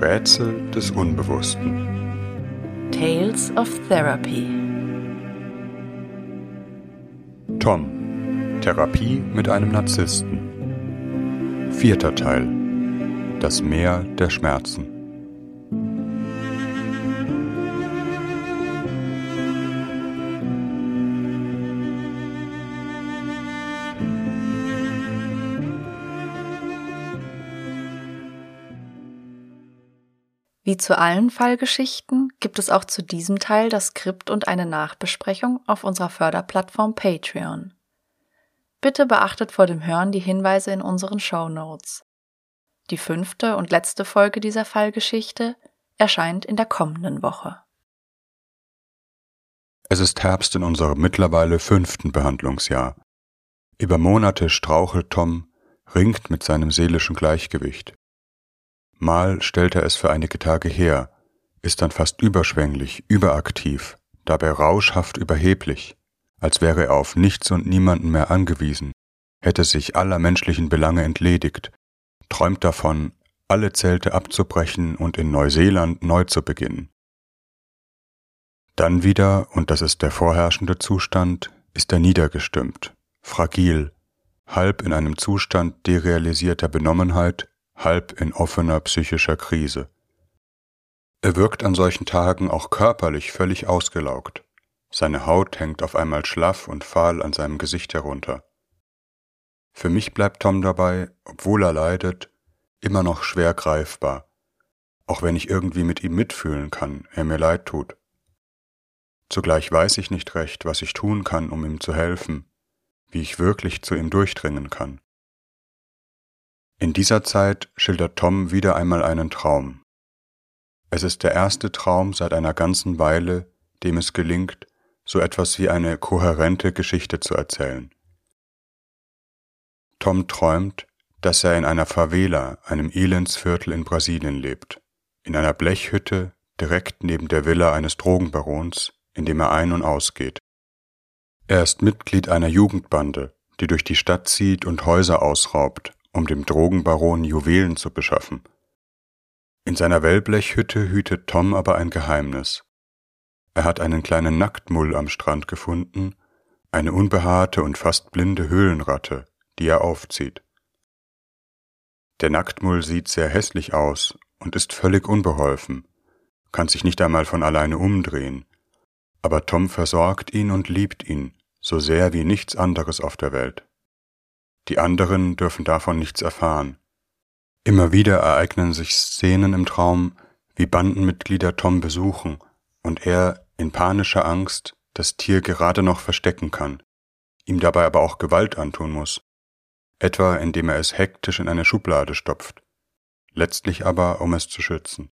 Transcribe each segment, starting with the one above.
Rätsel des Unbewussten. Tales of Therapy. Tom. Therapie mit einem Narzissten. Vierter Teil. Das Meer der Schmerzen. Wie zu allen Fallgeschichten gibt es auch zu diesem Teil das Skript und eine Nachbesprechung auf unserer Förderplattform Patreon. Bitte beachtet vor dem Hören die Hinweise in unseren Show Notes. Die fünfte und letzte Folge dieser Fallgeschichte erscheint in der kommenden Woche. Es ist Herbst in unserem mittlerweile fünften Behandlungsjahr. Über Monate strauchelt Tom, ringt mit seinem seelischen Gleichgewicht. Mal stellt er es für einige Tage her, ist dann fast überschwänglich, überaktiv, dabei rauschhaft überheblich, als wäre er auf nichts und niemanden mehr angewiesen, hätte sich aller menschlichen Belange entledigt, träumt davon, alle Zelte abzubrechen und in Neuseeland neu zu beginnen. Dann wieder, und das ist der vorherrschende Zustand, ist er niedergestimmt, fragil, halb in einem Zustand derealisierter Benommenheit, halb in offener psychischer Krise. Er wirkt an solchen Tagen auch körperlich völlig ausgelaugt. Seine Haut hängt auf einmal schlaff und fahl an seinem Gesicht herunter. Für mich bleibt Tom dabei, obwohl er leidet, immer noch schwer greifbar, auch wenn ich irgendwie mit ihm mitfühlen kann, er mir leid tut. Zugleich weiß ich nicht recht, was ich tun kann, um ihm zu helfen, wie ich wirklich zu ihm durchdringen kann. In dieser Zeit schildert Tom wieder einmal einen Traum. Es ist der erste Traum seit einer ganzen Weile, dem es gelingt, so etwas wie eine kohärente Geschichte zu erzählen. Tom träumt, dass er in einer Favela, einem Elendsviertel in Brasilien lebt, in einer Blechhütte direkt neben der Villa eines Drogenbarons, in dem er ein- und ausgeht. Er ist Mitglied einer Jugendbande, die durch die Stadt zieht und Häuser ausraubt, um dem Drogenbaron Juwelen zu beschaffen. In seiner Wellblechhütte hütet Tom aber ein Geheimnis. Er hat einen kleinen Nacktmull am Strand gefunden, eine unbehaarte und fast blinde Höhlenratte, die er aufzieht. Der Nacktmull sieht sehr hässlich aus und ist völlig unbeholfen, kann sich nicht einmal von alleine umdrehen, aber Tom versorgt ihn und liebt ihn, so sehr wie nichts anderes auf der Welt. Die anderen dürfen davon nichts erfahren. Immer wieder ereignen sich Szenen im Traum, wie Bandenmitglieder Tom besuchen und er in panischer Angst das Tier gerade noch verstecken kann, ihm dabei aber auch Gewalt antun muss, etwa indem er es hektisch in eine Schublade stopft, letztlich aber um es zu schützen.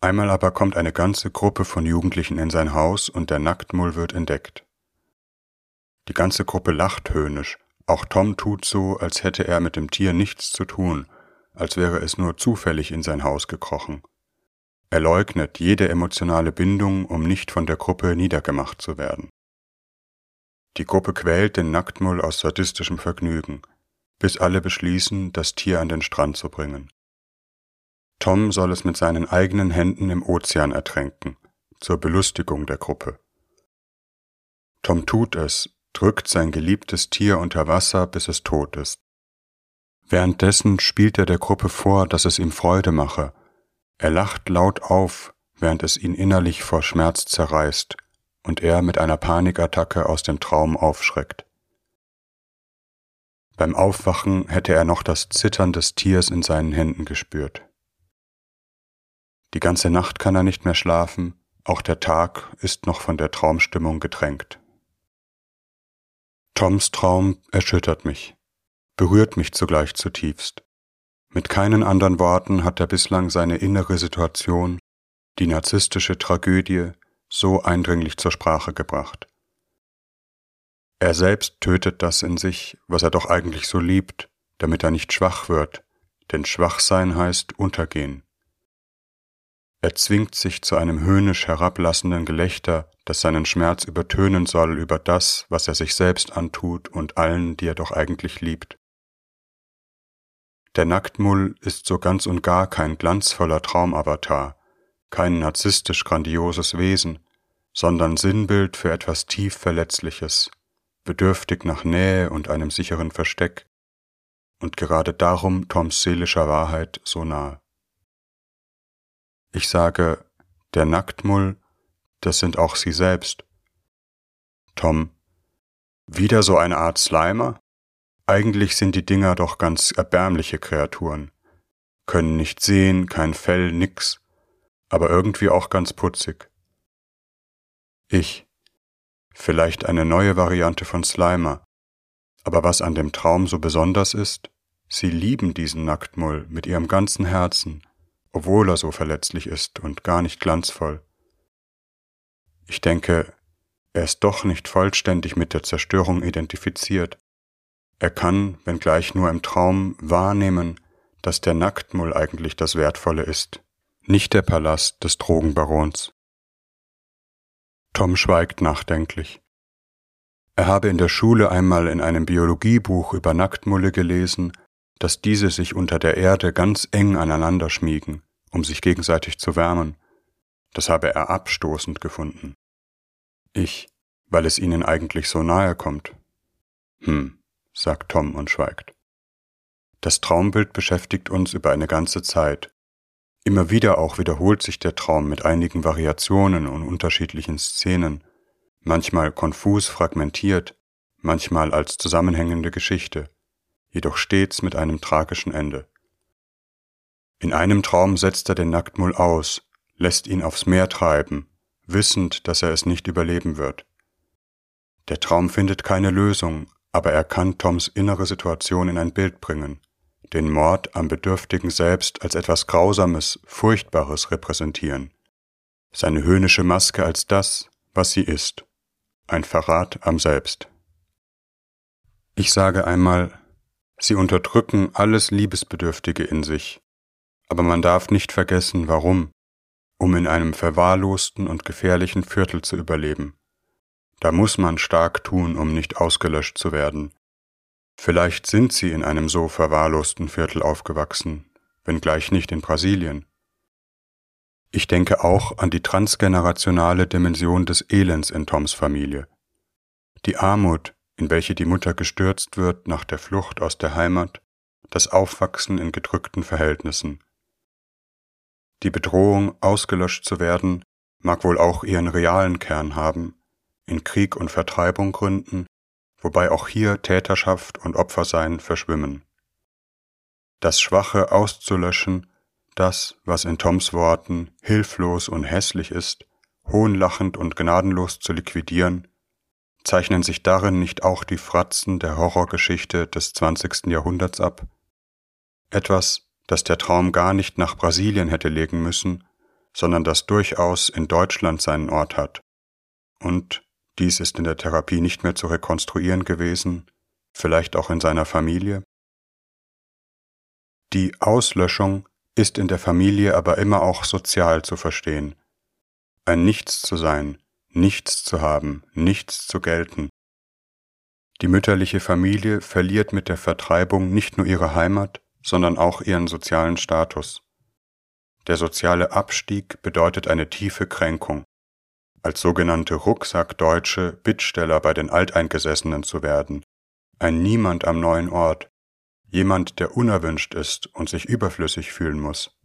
Einmal aber kommt eine ganze Gruppe von Jugendlichen in sein Haus und der Nacktmull wird entdeckt. Die ganze Gruppe lacht höhnisch, auch Tom tut so, als hätte er mit dem Tier nichts zu tun, als wäre es nur zufällig in sein Haus gekrochen. Er leugnet jede emotionale Bindung, um nicht von der Gruppe niedergemacht zu werden. Die Gruppe quält den Nacktmull aus sadistischem Vergnügen, bis alle beschließen, das Tier an den Strand zu bringen. Tom soll es mit seinen eigenen Händen im Ozean ertränken, zur Belustigung der Gruppe. Tom tut es, drückt sein geliebtes Tier unter Wasser, bis es tot ist. Währenddessen spielt er der Gruppe vor, dass es ihm Freude mache. Er lacht laut auf, während es ihn innerlich vor Schmerz zerreißt und er mit einer Panikattacke aus dem Traum aufschreckt. Beim Aufwachen hätte er noch das Zittern des Tiers in seinen Händen gespürt. Die ganze Nacht kann er nicht mehr schlafen, auch der Tag ist noch von der Traumstimmung getränkt. Toms Traum erschüttert mich, berührt mich zugleich zutiefst. Mit keinen anderen Worten hat er bislang seine innere Situation, die narzisstische Tragödie, so eindringlich zur Sprache gebracht. Er selbst tötet das in sich, was er doch eigentlich so liebt, damit er nicht schwach wird, denn Schwachsein heißt untergehen. Er zwingt sich zu einem höhnisch herablassenden Gelächter, das seinen Schmerz übertönen soll über das, was er sich selbst antut und allen, die er doch eigentlich liebt. Der Nacktmull ist so ganz und gar kein glanzvoller Traumavatar, kein narzisstisch grandioses Wesen, sondern Sinnbild für etwas tief Verletzliches, bedürftig nach Nähe und einem sicheren Versteck, und gerade darum Toms seelischer Wahrheit so nah. Ich sage, der Nacktmull, das sind auch sie selbst. Tom, wieder so eine Art Slimer? Eigentlich sind die Dinger doch ganz erbärmliche Kreaturen. Können nicht sehen, kein Fell, nix, aber irgendwie auch ganz putzig. Ich. Vielleicht eine neue Variante von Slimer. Aber was an dem Traum so besonders ist, sie lieben diesen Nacktmull mit ihrem ganzen Herzen, obwohl er so verletzlich ist und gar nicht glanzvoll. Ich denke, er ist doch nicht vollständig mit der Zerstörung identifiziert. Er kann, wenngleich nur im Traum, wahrnehmen, dass der Nacktmull eigentlich das Wertvolle ist, nicht der Palast des Drogenbarons. Tom schweigt nachdenklich. Er habe in der Schule einmal in einem Biologiebuch über Nacktmulle gelesen, dass diese sich unter der Erde ganz eng aneinander schmiegen, um sich gegenseitig zu wärmen. Das habe er abstoßend gefunden. Ich, weil es ihnen eigentlich so nahe kommt. Hm, sagt Tom und schweigt. Das Traumbild beschäftigt uns über eine ganze Zeit. Immer wieder auch wiederholt sich der Traum mit einigen Variationen und unterschiedlichen Szenen, manchmal konfus fragmentiert, manchmal als zusammenhängende Geschichte, jedoch stets mit einem tragischen Ende. In einem Traum setzt er den Nacktmull aus, lässt ihn aufs Meer treiben, wissend, dass er es nicht überleben wird. Der Traum findet keine Lösung, aber er kann Toms innere Situation in ein Bild bringen, den Mord am Bedürftigen selbst als etwas Grausames, Furchtbares repräsentieren, seine höhnische Maske als das, was sie ist, ein Verrat am Selbst. Ich sage einmal, sie unterdrücken alles Liebesbedürftige in sich, aber man darf nicht vergessen, warum, um in einem verwahrlosten und gefährlichen Viertel zu überleben. Da muss man stark tun, um nicht ausgelöscht zu werden. Vielleicht sind sie in einem so verwahrlosten Viertel aufgewachsen, wenngleich nicht in Brasilien. Ich denke auch an die transgenerationale Dimension des Elends in Toms Familie. Die Armut, in welche die Mutter gestürzt wird nach der Flucht aus der Heimat, das Aufwachsen in gedrückten Verhältnissen. Die Bedrohung, ausgelöscht zu werden, mag wohl auch ihren realen Kern haben, in Krieg und Vertreibung gründen, wobei auch hier Täterschaft und Opfersein verschwimmen. Das Schwache auszulöschen, das, was in Toms Worten hilflos und hässlich ist, hohnlachend und gnadenlos zu liquidieren, zeichnen sich darin nicht auch die Fratzen der Horrorgeschichte des 20. Jahrhunderts ab? Etwas, das der Traum gar nicht nach Brasilien hätte legen müssen, sondern das durchaus in Deutschland seinen Ort hat und dies ist in der Therapie nicht mehr zu rekonstruieren gewesen, vielleicht auch in seiner Familie. Die Auslöschung ist in der Familie aber immer auch sozial zu verstehen. Ein Nichts zu sein, nichts zu haben, nichts zu gelten. Die mütterliche Familie verliert mit der Vertreibung nicht nur ihre Heimat, sondern auch ihren sozialen Status. Der soziale Abstieg bedeutet eine tiefe Kränkung als sogenannte Rucksackdeutsche Bittsteller bei den Alteingesessenen zu werden, ein Niemand am neuen Ort, jemand, der unerwünscht ist und sich überflüssig fühlen muss.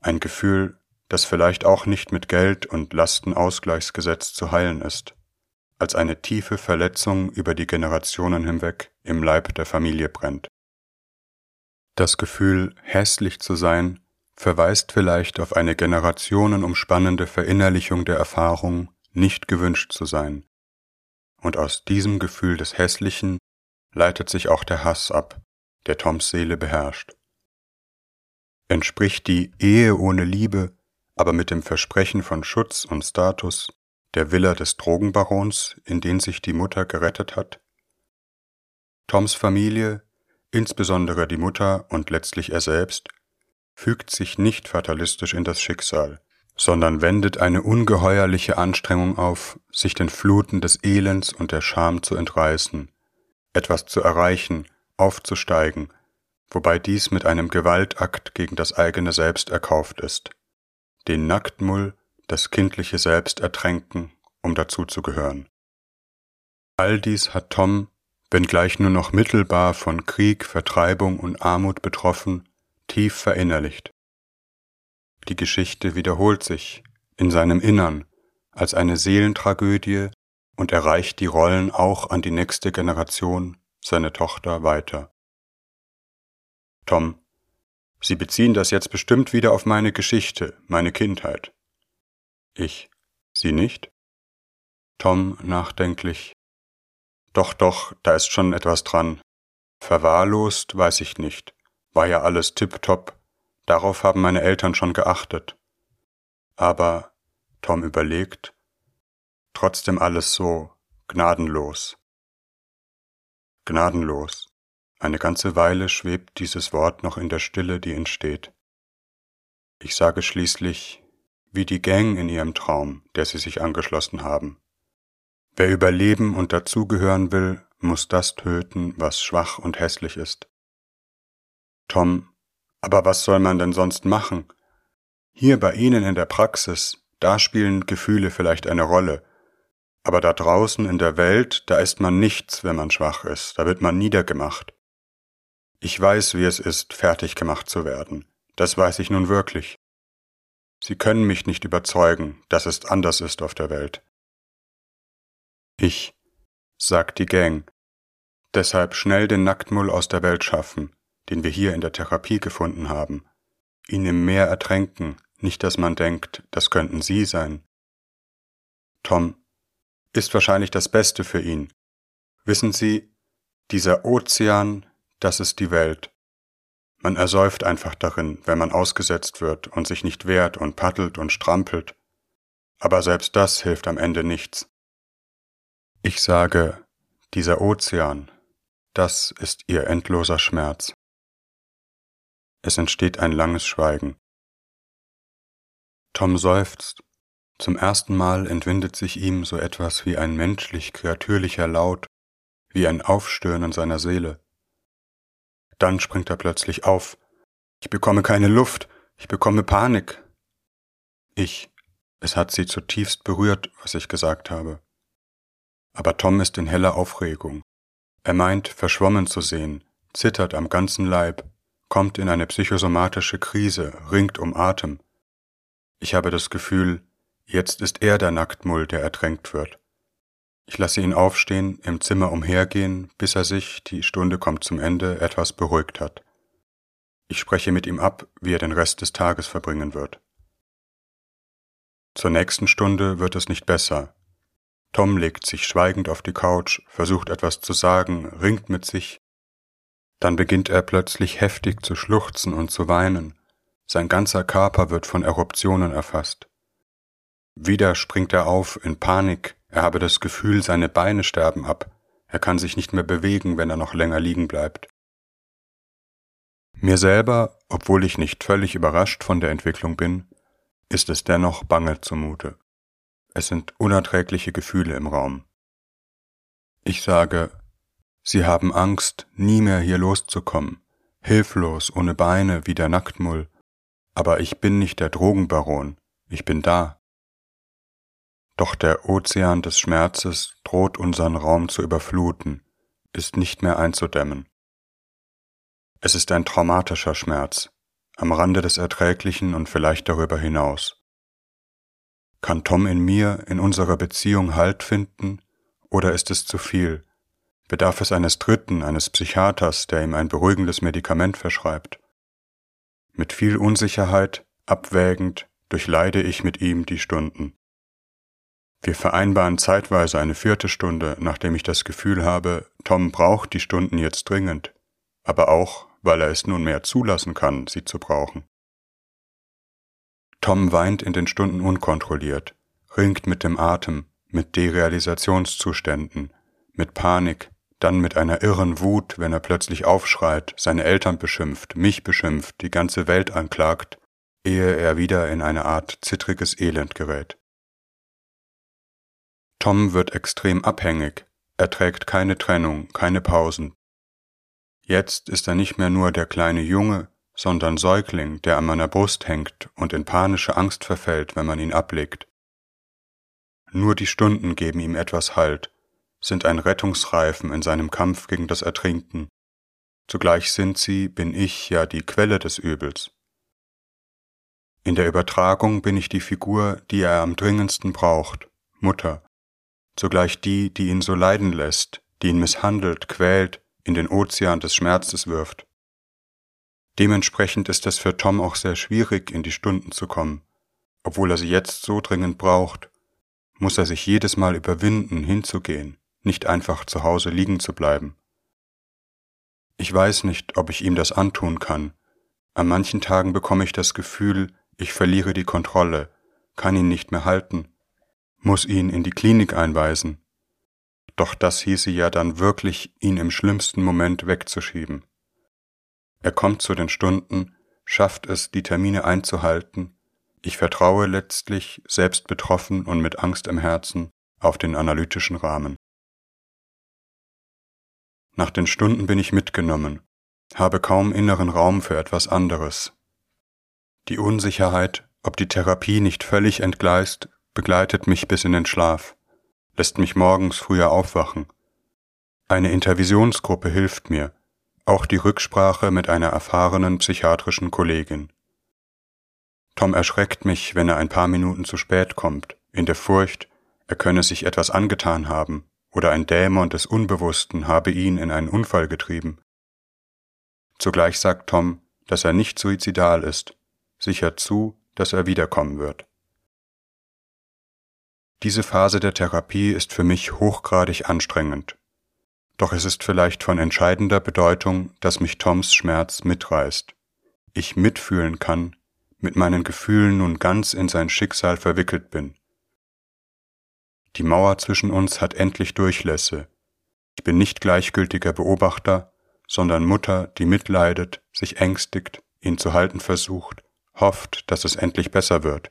Ein Gefühl, das vielleicht auch nicht mit Geld und Lastenausgleichsgesetz zu heilen ist, als eine tiefe Verletzung über die Generationen hinweg im Leib der Familie brennt. Das Gefühl, hässlich zu sein, verweist vielleicht auf eine generationenumspannende Verinnerlichung der Erfahrung, nicht gewünscht zu sein. Und aus diesem Gefühl des Hässlichen leitet sich auch der Hass ab, der Toms Seele beherrscht. Entspricht die Ehe ohne Liebe aber mit dem Versprechen von Schutz und Status der Villa des Drogenbarons, in den sich die Mutter gerettet hat? Toms Familie, insbesondere die Mutter und letztlich er selbst, fügt sich nicht fatalistisch in das Schicksal, sondern wendet eine ungeheuerliche Anstrengung auf, sich den Fluten des Elends und der Scham zu entreißen, etwas zu erreichen, aufzusteigen, wobei dies mit einem Gewaltakt gegen das eigene Selbst erkauft ist. Den Nacktmull, das kindliche Selbst ertränken, um dazuzugehören. All dies hat Tom, wenngleich nur noch mittelbar von Krieg, Vertreibung und Armut betroffen, tief verinnerlicht. Die Geschichte wiederholt sich in seinem Innern als eine Seelentragödie und erreicht die Rollen auch an die nächste Generation, seine Tochter, weiter. Tom, Sie beziehen das jetzt bestimmt wieder auf meine Geschichte, meine Kindheit. Ich, Sie nicht? Tom nachdenklich. Doch, doch, da ist schon etwas dran. Verwahrlost weiß ich nicht. War ja alles tipptopp. Darauf haben meine Eltern schon geachtet. Aber, Tom überlegt, trotzdem alles so gnadenlos. Gnadenlos. Eine ganze Weile schwebt dieses Wort noch in der Stille, die entsteht. Ich sage schließlich, wie die Gang in ihrem Traum, der sie sich angeschlossen haben. Wer überleben und dazugehören will, muss das töten, was schwach und hässlich ist. Tom, aber was soll man denn sonst machen? Hier bei Ihnen in der Praxis, da spielen Gefühle vielleicht eine Rolle, aber da draußen in der Welt, da ist man nichts, wenn man schwach ist, da wird man niedergemacht. Ich weiß, wie es ist, fertig gemacht zu werden. Das weiß ich nun wirklich. Sie können mich nicht überzeugen, dass es anders ist auf der Welt. Ich, sagt die Gang, deshalb schnell den Nacktmull aus der Welt schaffen, den wir hier in der Therapie gefunden haben, ihn im Meer ertränken, nicht dass man denkt, das könnten Sie sein. Tom, ist wahrscheinlich das Beste für ihn. Wissen Sie, dieser Ozean, das ist die Welt. Man ersäuft einfach darin, wenn man ausgesetzt wird und sich nicht wehrt und paddelt und strampelt. Aber selbst das hilft am Ende nichts. Ich sage, dieser Ozean, das ist ihr endloser Schmerz. Es entsteht ein langes Schweigen. Tom seufzt. Zum ersten Mal entwindet sich ihm so etwas wie ein menschlich kreatürlicher Laut, wie ein Aufstöhnen seiner Seele. Dann springt er plötzlich auf. Ich bekomme keine Luft, ich bekomme Panik. Ich, es hat sie zutiefst berührt, was ich gesagt habe. Aber Tom ist in heller Aufregung. Er meint, verschwommen zu sehen, zittert am ganzen Leib, kommt in eine psychosomatische Krise, ringt um Atem. Ich habe das Gefühl, jetzt ist er der Nacktmull, der ertränkt wird. Ich lasse ihn aufstehen, im Zimmer umhergehen, bis er sich, die Stunde kommt zum Ende, etwas beruhigt hat. Ich spreche mit ihm ab, wie er den Rest des Tages verbringen wird. Zur nächsten Stunde wird es nicht besser. Tom legt sich schweigend auf die Couch, versucht etwas zu sagen, ringt mit sich. Dann beginnt er plötzlich heftig zu schluchzen und zu weinen. Sein ganzer Körper wird von Eruptionen erfasst. Wieder springt er auf in Panik, er habe das Gefühl, seine Beine sterben ab, er kann sich nicht mehr bewegen, wenn er noch länger liegen bleibt. Mir selber, obwohl ich nicht völlig überrascht von der Entwicklung bin, ist es dennoch bange zumute. Es sind unerträgliche Gefühle im Raum. Ich sage, Sie haben Angst, nie mehr hier loszukommen, hilflos, ohne Beine wie der Nacktmull, aber ich bin nicht der Drogenbaron, ich bin da. Doch der Ozean des Schmerzes droht unseren Raum zu überfluten, ist nicht mehr einzudämmen. Es ist ein traumatischer Schmerz, am Rande des Erträglichen und vielleicht darüber hinaus. Kann Tom in mir, in unserer Beziehung Halt finden, oder ist es zu viel? Bedarf es eines Dritten, eines Psychiaters, der ihm ein beruhigendes Medikament verschreibt? Mit viel Unsicherheit, abwägend, durchleide ich mit ihm die Stunden. Wir vereinbaren zeitweise eine vierte Stunde, nachdem ich das Gefühl habe, Tom braucht die Stunden jetzt dringend, aber auch, weil er es nunmehr zulassen kann, sie zu brauchen. Tom weint in den Stunden unkontrolliert, ringt mit dem Atem, mit Derealisationszuständen, mit Panik, dann mit einer irren Wut, wenn er plötzlich aufschreit, seine Eltern beschimpft, mich beschimpft, die ganze Welt anklagt, ehe er wieder in eine Art zittriges Elend gerät. Tom wird extrem abhängig, er trägt keine Trennung, keine Pausen. Jetzt ist er nicht mehr nur der kleine Junge, sondern Säugling, der an meiner Brust hängt und in panische Angst verfällt, wenn man ihn ablegt. Nur die Stunden geben ihm etwas Halt, sind ein Rettungsreifen in seinem Kampf gegen das Ertrinken. Zugleich sind sie, bin ich ja die Quelle des Übels. In der Übertragung bin ich die Figur, die er am dringendsten braucht, Mutter, zugleich die, die ihn so leiden lässt, die ihn misshandelt, quält, in den Ozean des Schmerzes wirft. Dementsprechend ist es für Tom auch sehr schwierig, in die Stunden zu kommen. Obwohl er sie jetzt so dringend braucht, muss er sich jedes Mal überwinden, hinzugehen, nicht einfach zu Hause liegen zu bleiben. Ich weiß nicht, ob ich ihm das antun kann. An manchen Tagen bekomme ich das Gefühl, ich verliere die Kontrolle, kann ihn nicht mehr halten, muss ihn in die Klinik einweisen. Doch das hieße ja dann wirklich, ihn im schlimmsten Moment wegzuschieben. Er kommt zu den Stunden, schafft es, die Termine einzuhalten. Ich vertraue letztlich, selbst betroffen und mit Angst im Herzen, auf den analytischen Rahmen. Nach den Stunden bin ich mitgenommen, habe kaum inneren Raum für etwas anderes. Die Unsicherheit, ob die Therapie nicht völlig entgleist, begleitet mich bis in den Schlaf, lässt mich morgens früher aufwachen. Eine Intervisionsgruppe hilft mir, auch die Rücksprache mit einer erfahrenen psychiatrischen Kollegin. Tom erschreckt mich, wenn er ein paar Minuten zu spät kommt, in der Furcht, er könne sich etwas angetan haben oder ein Dämon des Unbewussten habe ihn in einen Unfall getrieben. Zugleich sagt Tom, dass er nicht suizidal ist, sichert zu, dass er wiederkommen wird. Diese Phase der Therapie ist für mich hochgradig anstrengend. Doch es ist vielleicht von entscheidender Bedeutung, dass mich Toms Schmerz mitreißt. Ich mitfühlen kann, mit meinen Gefühlen nun ganz in sein Schicksal verwickelt bin. Die Mauer zwischen uns hat endlich Durchlässe. Ich bin nicht gleichgültiger Beobachter, sondern Mutter, die mitleidet, sich ängstigt, ihn zu halten versucht, hofft, dass es endlich besser wird.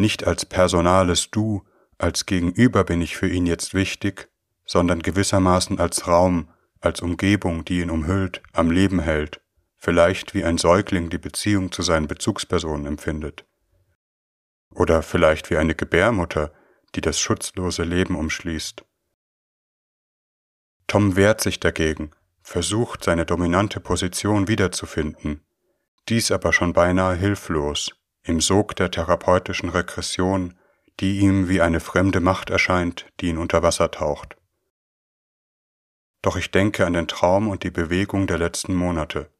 Nicht als personales Du, als Gegenüber bin ich für ihn jetzt wichtig, sondern gewissermaßen als Raum, als Umgebung, die ihn umhüllt, am Leben hält, vielleicht wie ein Säugling die Beziehung zu seinen Bezugspersonen empfindet. Oder vielleicht wie eine Gebärmutter, die das schutzlose Leben umschließt. Tom wehrt sich dagegen, versucht seine dominante Position wiederzufinden, dies aber schon beinahe hilflos, im Sog der therapeutischen Regression, die ihm wie eine fremde Macht erscheint, die ihn unter Wasser taucht. Doch ich denke an den Traum und die Bewegung der letzten Monate.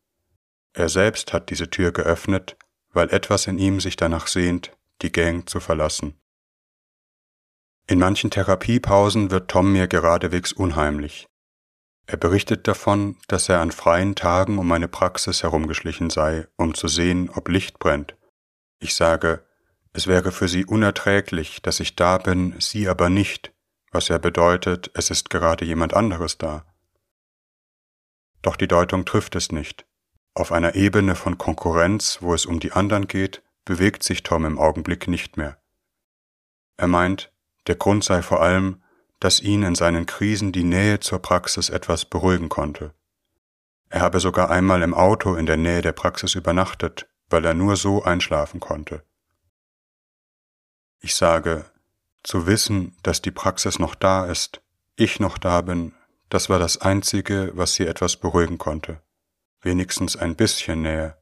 Er selbst hat diese Tür geöffnet, weil etwas in ihm sich danach sehnt, die Gang zu verlassen. In manchen Therapiepausen wird Tom mir geradewegs unheimlich. Er berichtet davon, dass er an freien Tagen um meine Praxis herumgeschlichen sei, um zu sehen, ob Licht brennt. Ich sage, es wäre für sie unerträglich, dass ich da bin, sie aber nicht, was ja bedeutet, es ist gerade jemand anderes da. Doch die Deutung trifft es nicht. Auf einer Ebene von Konkurrenz, wo es um die anderen geht, bewegt sich Tom im Augenblick nicht mehr. Er meint, der Grund sei vor allem, dass ihn in seinen Krisen die Nähe zur Praxis etwas beruhigen konnte. Er habe sogar einmal im Auto in der Nähe der Praxis übernachtet, weil er nur so einschlafen konnte. Ich sage, zu wissen, dass die Praxis noch da ist, ich noch da bin, das war das Einzige, was sie etwas beruhigen konnte. Wenigstens ein bisschen Nähe.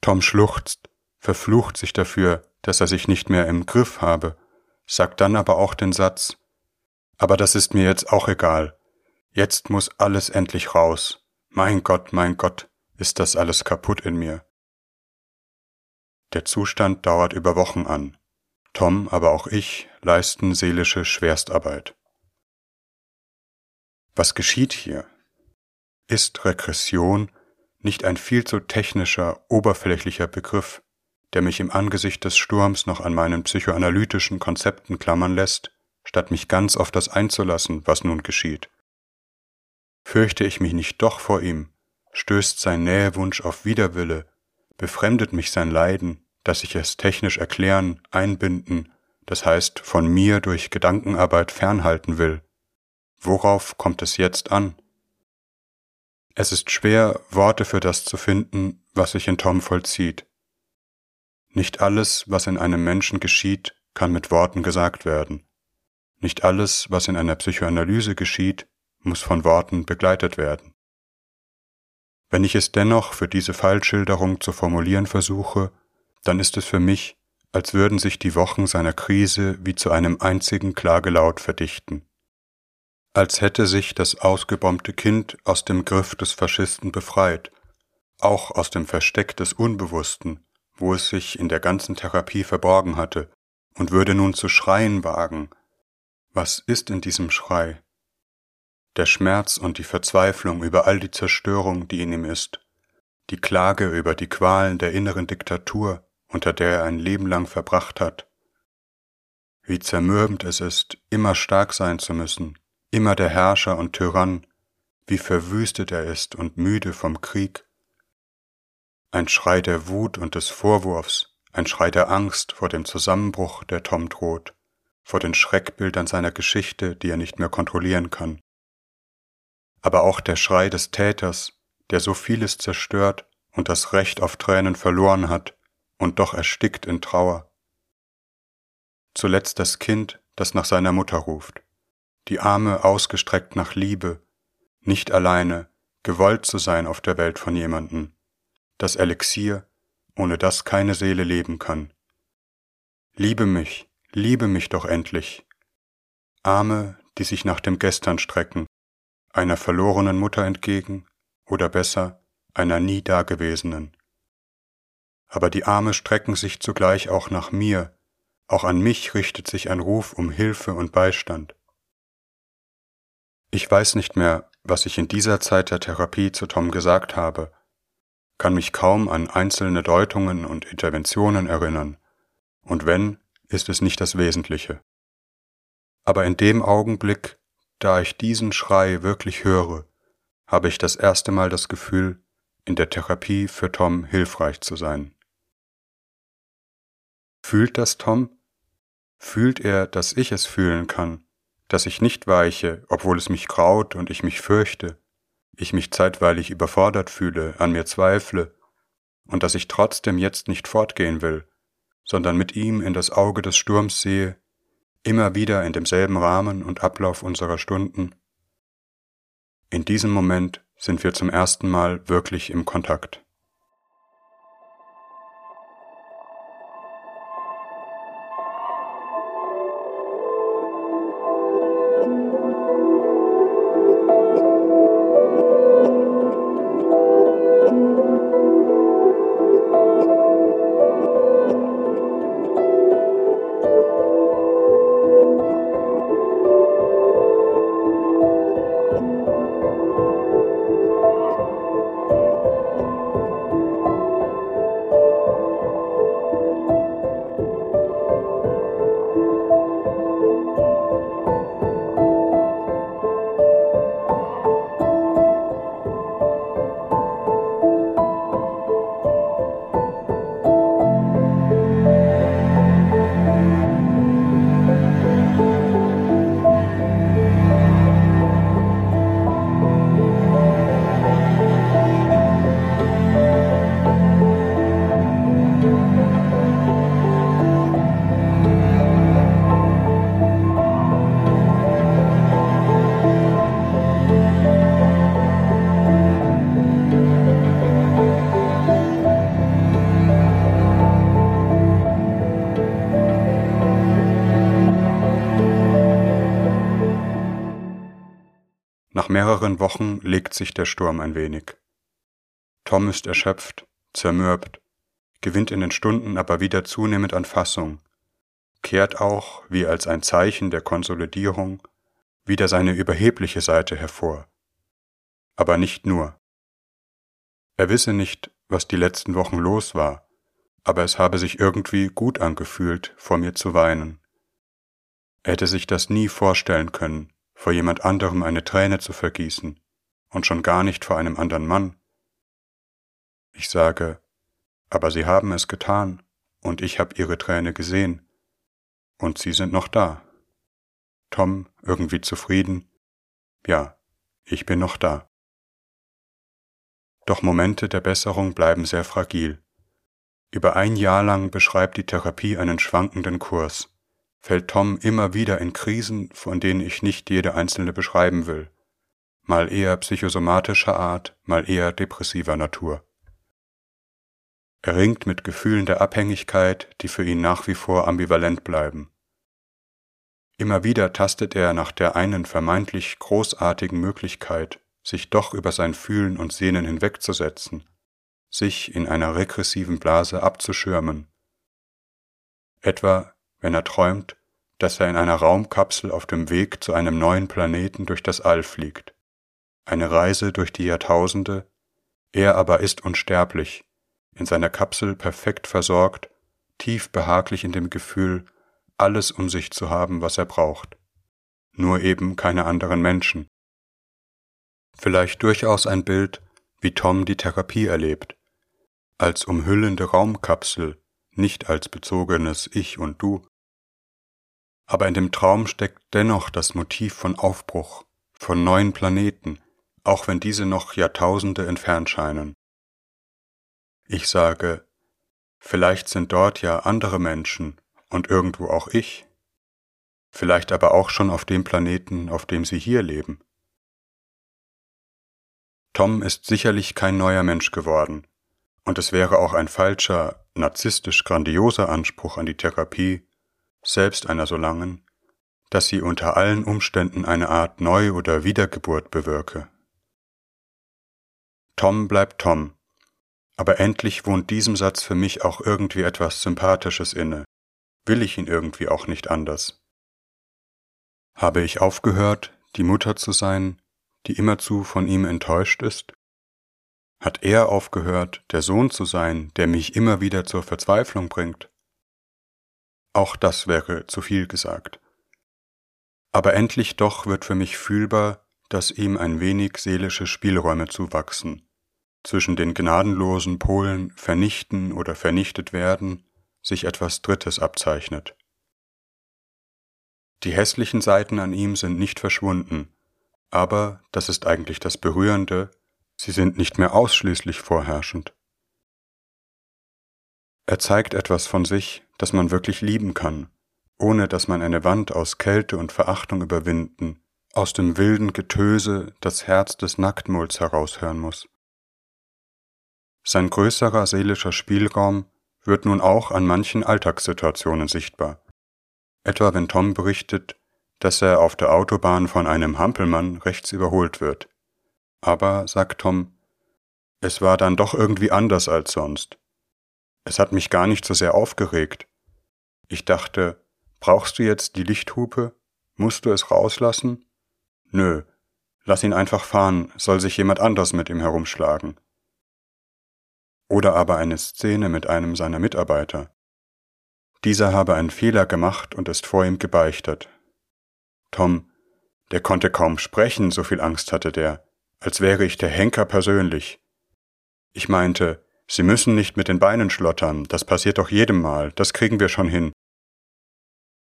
Tom schluchzt, verflucht sich dafür, dass er sich nicht mehr im Griff habe, sagt dann aber auch den Satz, aber das ist mir jetzt auch egal. Jetzt muss alles endlich raus. Mein Gott, mein Gott, ist das alles kaputt in mir. Der Zustand dauert über Wochen an. Tom, aber auch ich leisten seelische Schwerstarbeit. Was geschieht hier? Ist Regression nicht ein viel zu technischer, oberflächlicher Begriff, der mich im Angesicht des Sturms noch an meinen psychoanalytischen Konzepten klammern lässt, statt mich ganz auf das einzulassen, was nun geschieht? Fürchte ich mich nicht doch vor ihm, stößt sein Nähewunsch auf Widerwille, befremdet mich sein Leiden, dass ich es technisch erklären, einbinden, das heißt von mir durch Gedankenarbeit fernhalten will, Worauf kommt es jetzt an? Es ist schwer, Worte für das zu finden, was sich in Tom vollzieht. Nicht alles, was in einem Menschen geschieht, kann mit Worten gesagt werden. Nicht alles, was in einer Psychoanalyse geschieht, muss von Worten begleitet werden. Wenn ich es dennoch für diese Fallschilderung zu formulieren versuche, dann ist es für mich, als würden sich die Wochen seiner Krise wie zu einem einzigen Klagelaut verdichten. Als hätte sich das ausgebombte Kind aus dem Griff des Faschisten befreit, auch aus dem Versteck des Unbewussten, wo es sich in der ganzen Therapie verborgen hatte, und würde nun zu schreien wagen. Was ist in diesem Schrei? Der Schmerz und die Verzweiflung über all die Zerstörung, die in ihm ist, die Klage über die Qualen der inneren Diktatur, unter der er ein Leben lang verbracht hat. Wie zermürbend es ist, immer stark sein zu müssen, immer der Herrscher und Tyrann, wie verwüstet er ist und müde vom Krieg. Ein Schrei der Wut und des Vorwurfs, ein Schrei der Angst vor dem Zusammenbruch, der Tom droht, vor den Schreckbildern seiner Geschichte, die er nicht mehr kontrollieren kann. Aber auch der Schrei des Täters, der so vieles zerstört und das Recht auf Tränen verloren hat und doch erstickt in Trauer. Zuletzt das Kind, das nach seiner Mutter ruft, die Arme ausgestreckt nach Liebe, nicht alleine, gewollt zu sein auf der Welt von jemanden, das Elixier, ohne das keine Seele leben kann. Liebe mich, liebe mich doch endlich. Arme, die sich nach dem Gestern strecken, einer verlorenen Mutter entgegen, oder besser, einer nie dagewesenen aber die Arme strecken sich zugleich auch nach mir, auch an mich richtet sich ein Ruf um Hilfe und Beistand. Ich weiß nicht mehr, was ich in dieser Zeit der Therapie zu Tom gesagt habe, kann mich kaum an einzelne Deutungen und Interventionen erinnern, und wenn, ist es nicht das Wesentliche. Aber in dem Augenblick, da ich diesen Schrei wirklich höre, habe ich das erste Mal das Gefühl, in der Therapie für Tom hilfreich zu sein. Fühlt das Tom? Fühlt er, dass ich es fühlen kann, dass ich nicht weiche, obwohl es mich graut und ich mich fürchte, ich mich zeitweilig überfordert fühle, an mir zweifle, und dass ich trotzdem jetzt nicht fortgehen will, sondern mit ihm in das Auge des Sturms sehe, immer wieder in demselben Rahmen und Ablauf unserer Stunden. In diesem Moment sind wir zum ersten Mal wirklich im Kontakt. Mehreren Wochen legt sich der Sturm ein wenig. Tom ist erschöpft, zermürbt, gewinnt in den Stunden aber wieder zunehmend an Fassung, kehrt auch, wie als ein Zeichen der Konsolidierung, wieder seine überhebliche Seite hervor. Aber nicht nur. Er wisse nicht, was die letzten Wochen los war, aber es habe sich irgendwie gut angefühlt, vor mir zu weinen. Er hätte sich das nie vorstellen können, vor jemand anderem eine Träne zu vergießen und schon gar nicht vor einem anderen Mann. Ich sage, aber Sie haben es getan und ich habe Ihre Träne gesehen und Sie sind noch da. Tom irgendwie zufrieden, ja, ich bin noch da. Doch Momente der Besserung bleiben sehr fragil. Über ein Jahr lang beschreibt die Therapie einen schwankenden Kurs. Fällt Tom immer wieder in Krisen, von denen ich nicht jede einzelne beschreiben will. Mal eher psychosomatischer Art, mal eher depressiver Natur. Er ringt mit Gefühlen der Abhängigkeit, die für ihn nach wie vor ambivalent bleiben. Immer wieder tastet er nach der einen vermeintlich großartigen Möglichkeit, sich doch über sein Fühlen und Sehnen hinwegzusetzen, sich in einer regressiven Blase abzuschirmen. Etwa, wenn er träumt, dass er in einer Raumkapsel auf dem Weg zu einem neuen Planeten durch das All fliegt. Eine Reise durch die Jahrtausende, er aber ist unsterblich, in seiner Kapsel perfekt versorgt, tief behaglich in dem Gefühl, alles um sich zu haben, was er braucht. Nur eben keine anderen Menschen. Vielleicht durchaus ein Bild, wie Tom die Therapie erlebt, als umhüllende Raumkapsel, nicht als bezogenes Ich und Du. Aber in dem Traum steckt dennoch das Motiv von Aufbruch, von neuen Planeten, auch wenn diese noch Jahrtausende entfernt scheinen. Ich sage, vielleicht sind dort ja andere Menschen und irgendwo auch ich, vielleicht aber auch schon auf dem Planeten, auf dem sie hier leben. Tom ist sicherlich kein neuer Mensch geworden, und es wäre auch ein falscher, narzisstisch grandioser Anspruch an die Therapie, selbst einer so langen, dass sie unter allen Umständen eine Art Neu- oder Wiedergeburt bewirke. Tom bleibt Tom, aber endlich wohnt diesem Satz für mich auch irgendwie etwas Sympathisches inne, will ich ihn irgendwie auch nicht anders. Habe ich aufgehört, die Mutter zu sein, die immerzu von ihm enttäuscht ist? Hat er aufgehört, der Sohn zu sein, der mich immer wieder zur Verzweiflung bringt? Auch das wäre zu viel gesagt. Aber endlich doch wird für mich fühlbar, dass ihm ein wenig seelische Spielräume zuwachsen, zwischen den gnadenlosen Polen vernichten oder vernichtet werden sich etwas Drittes abzeichnet. Die hässlichen Seiten an ihm sind nicht verschwunden, aber, das ist eigentlich das Berührende, sie sind nicht mehr ausschließlich vorherrschend. Er zeigt etwas von sich, das man wirklich lieben kann, ohne dass man eine Wand aus Kälte und Verachtung überwinden, aus dem wilden Getöse das Herz des Nacktmulds heraushören muss. Sein größerer seelischer Spielraum wird nun auch an manchen Alltagssituationen sichtbar. Etwa wenn Tom berichtet, dass er auf der Autobahn von einem Hampelmann rechts überholt wird. Aber, sagt Tom, es war dann doch irgendwie anders als sonst. Es hat mich gar nicht so sehr aufgeregt. Ich dachte, brauchst du jetzt die Lichthupe? Musst du es rauslassen? Nö, lass ihn einfach fahren, soll sich jemand anders mit ihm herumschlagen oder aber eine Szene mit einem seiner Mitarbeiter. Dieser habe einen Fehler gemacht und ist vor ihm gebeichtet. Tom, der konnte kaum sprechen, so viel Angst hatte der, als wäre ich der Henker persönlich. Ich meinte, Sie müssen nicht mit den Beinen schlottern, das passiert doch jedem Mal, das kriegen wir schon hin.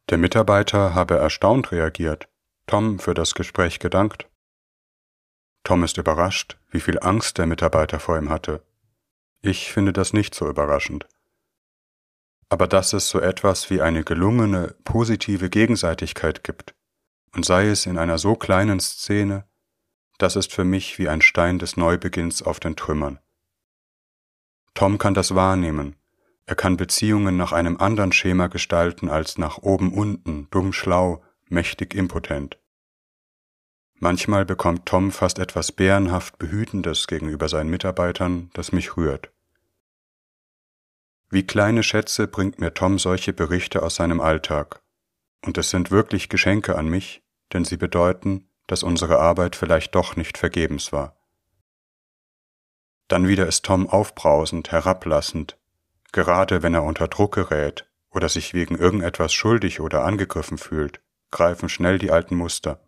Der Mitarbeiter habe erstaunt reagiert, Tom für das Gespräch gedankt. Tom ist überrascht, wie viel Angst der Mitarbeiter vor ihm hatte. Ich finde das nicht so überraschend. Aber dass es so etwas wie eine gelungene, positive Gegenseitigkeit gibt, und sei es in einer so kleinen Szene, das ist für mich wie ein Stein des Neubeginns auf den Trümmern. Tom kann das wahrnehmen, er kann Beziehungen nach einem anderen Schema gestalten als nach oben unten, dumm schlau, mächtig impotent. Manchmal bekommt Tom fast etwas bärenhaft Behütendes gegenüber seinen Mitarbeitern, das mich rührt. Wie kleine Schätze bringt mir Tom solche Berichte aus seinem Alltag. Und es sind wirklich Geschenke an mich, denn sie bedeuten, dass unsere Arbeit vielleicht doch nicht vergebens war. Dann wieder ist Tom aufbrausend, herablassend, gerade wenn er unter Druck gerät oder sich wegen irgendetwas schuldig oder angegriffen fühlt, greifen schnell die alten Muster.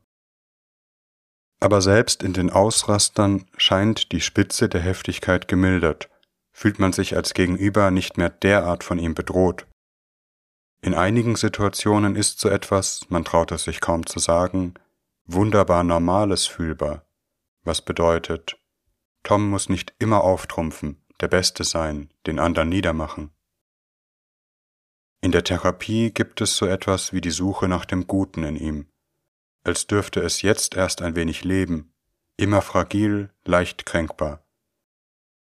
Aber selbst in den Ausrastern scheint die Spitze der Heftigkeit gemildert, fühlt man sich als Gegenüber nicht mehr derart von ihm bedroht. In einigen Situationen ist so etwas, man traut es sich kaum zu sagen, wunderbar Normales fühlbar, was bedeutet, Tom muss nicht immer auftrumpfen, der Beste sein, den anderen niedermachen. In der Therapie gibt es so etwas wie die Suche nach dem Guten in ihm, als dürfte es jetzt erst ein wenig leben, immer fragil, leicht kränkbar.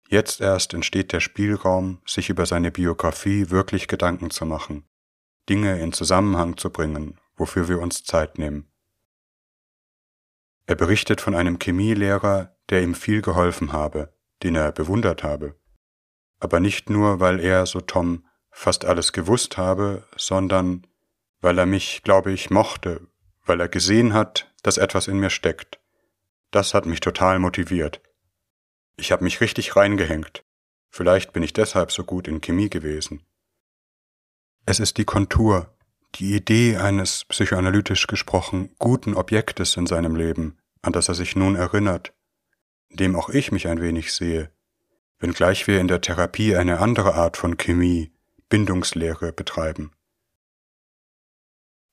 Jetzt erst entsteht der Spielraum, sich über seine Biografie wirklich Gedanken zu machen, Dinge in Zusammenhang zu bringen, wofür wir uns Zeit nehmen. Er berichtet von einem Chemielehrer, der ihm viel geholfen habe, den er bewundert habe. Aber nicht nur, weil er, so Tom, fast alles gewusst habe, sondern weil er mich, glaube ich, mochte, weil er gesehen hat, dass etwas in mir steckt. Das hat mich total motiviert. Ich habe mich richtig reingehängt. Vielleicht bin ich deshalb so gut in Chemie gewesen. Es ist die Kontur, die Idee eines, psychoanalytisch gesprochen, guten Objektes in seinem Leben, an das er sich nun erinnert, dem auch ich mich ein wenig sehe, wenngleich wir in der Therapie eine andere Art von Chemie, Bindungslehre betreiben.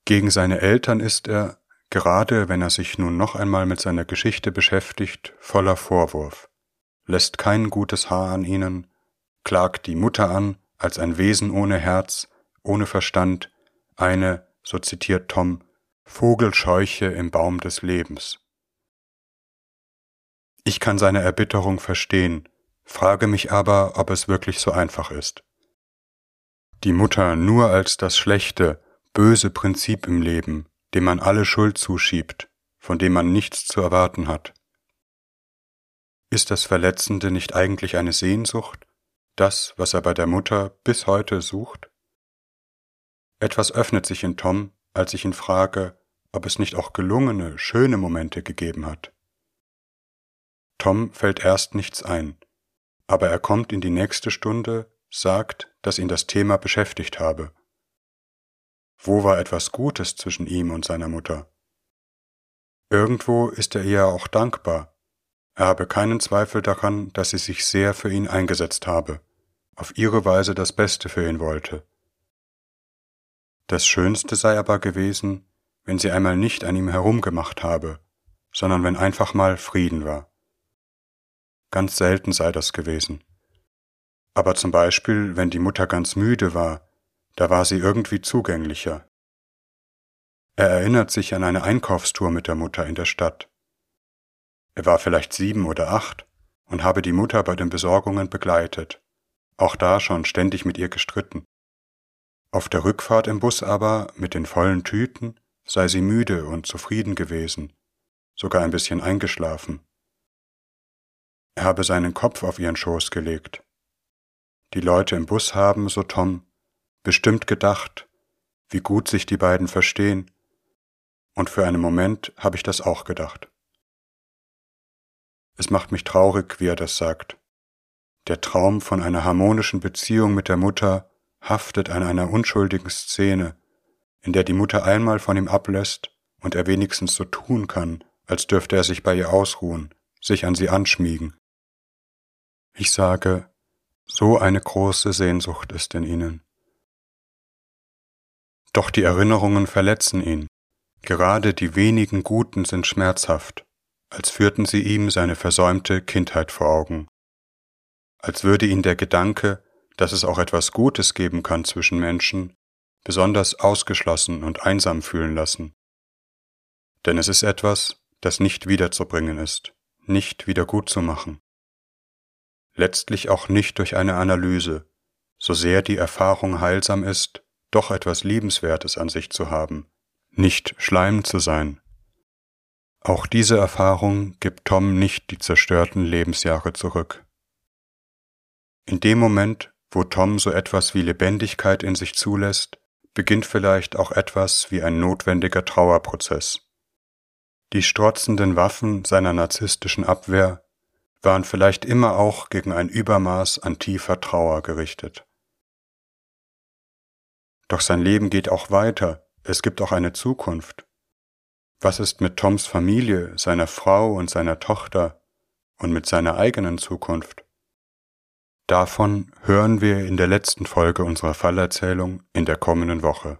Gegen seine Eltern ist er, gerade wenn er sich nun noch einmal mit seiner Geschichte beschäftigt, voller Vorwurf, lässt kein gutes Haar an ihnen, klagt die Mutter an als ein Wesen ohne Herz, ohne Verstand, eine, so zitiert Tom, Vogelscheuche im Baum des Lebens. Ich kann seine Erbitterung verstehen, frage mich aber, ob es wirklich so einfach ist die Mutter nur als das schlechte, böse Prinzip im Leben, dem man alle Schuld zuschiebt, von dem man nichts zu erwarten hat. Ist das Verletzende nicht eigentlich eine Sehnsucht, das, was er bei der Mutter bis heute sucht? Etwas öffnet sich in Tom, als ich ihn frage, ob es nicht auch gelungene, schöne Momente gegeben hat. Tom fällt erst nichts ein, aber er kommt in die nächste Stunde sagt, dass ihn das Thema beschäftigt habe. Wo war etwas Gutes zwischen ihm und seiner Mutter? Irgendwo ist er ihr auch dankbar. Er habe keinen Zweifel daran, dass sie sich sehr für ihn eingesetzt habe, auf ihre Weise das Beste für ihn wollte. Das Schönste sei aber gewesen, wenn sie einmal nicht an ihm herumgemacht habe, sondern wenn einfach mal Frieden war. Ganz selten sei das gewesen. Aber zum Beispiel, wenn die Mutter ganz müde war, da war sie irgendwie zugänglicher. Er erinnert sich an eine Einkaufstour mit der Mutter in der Stadt. Er war vielleicht sieben oder acht und habe die Mutter bei den Besorgungen begleitet, auch da schon ständig mit ihr gestritten. Auf der Rückfahrt im Bus aber, mit den vollen Tüten, sei sie müde und zufrieden gewesen, sogar ein bisschen eingeschlafen. Er habe seinen Kopf auf ihren Schoß gelegt die Leute im Bus haben, so Tom, bestimmt gedacht, wie gut sich die beiden verstehen, und für einen Moment habe ich das auch gedacht. Es macht mich traurig, wie er das sagt. Der Traum von einer harmonischen Beziehung mit der Mutter haftet an einer unschuldigen Szene, in der die Mutter einmal von ihm ablässt und er wenigstens so tun kann, als dürfte er sich bei ihr ausruhen, sich an sie anschmiegen. Ich sage, so eine große Sehnsucht ist in ihnen. Doch die Erinnerungen verletzen ihn, gerade die wenigen Guten sind schmerzhaft, als führten sie ihm seine versäumte Kindheit vor Augen, als würde ihn der Gedanke, dass es auch etwas Gutes geben kann zwischen Menschen, besonders ausgeschlossen und einsam fühlen lassen. Denn es ist etwas, das nicht wiederzubringen ist, nicht wieder gut zu machen letztlich auch nicht durch eine Analyse, so sehr die Erfahrung heilsam ist, doch etwas Liebenswertes an sich zu haben, nicht Schleim zu sein. Auch diese Erfahrung gibt Tom nicht die zerstörten Lebensjahre zurück. In dem Moment, wo Tom so etwas wie Lebendigkeit in sich zulässt, beginnt vielleicht auch etwas wie ein notwendiger Trauerprozess. Die strotzenden Waffen seiner narzisstischen Abwehr waren vielleicht immer auch gegen ein Übermaß an tiefer Trauer gerichtet. Doch sein Leben geht auch weiter, es gibt auch eine Zukunft. Was ist mit Toms Familie, seiner Frau und seiner Tochter und mit seiner eigenen Zukunft? Davon hören wir in der letzten Folge unserer Fallerzählung in der kommenden Woche.